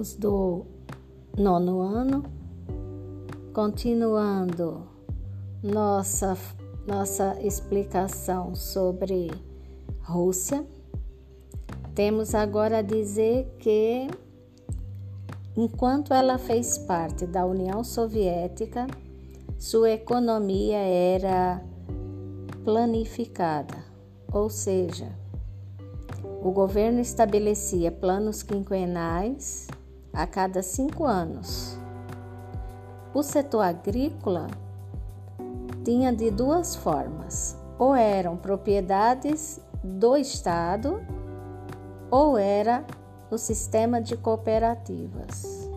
alunos do nono ano, continuando nossa, nossa explicação sobre Rússia. Temos agora a dizer que, enquanto ela fez parte da União Soviética, sua economia era planificada, ou seja, o governo estabelecia planos quinquenais a cada cinco anos. O setor agrícola tinha de duas formas: ou eram propriedades do Estado, ou era o sistema de cooperativas.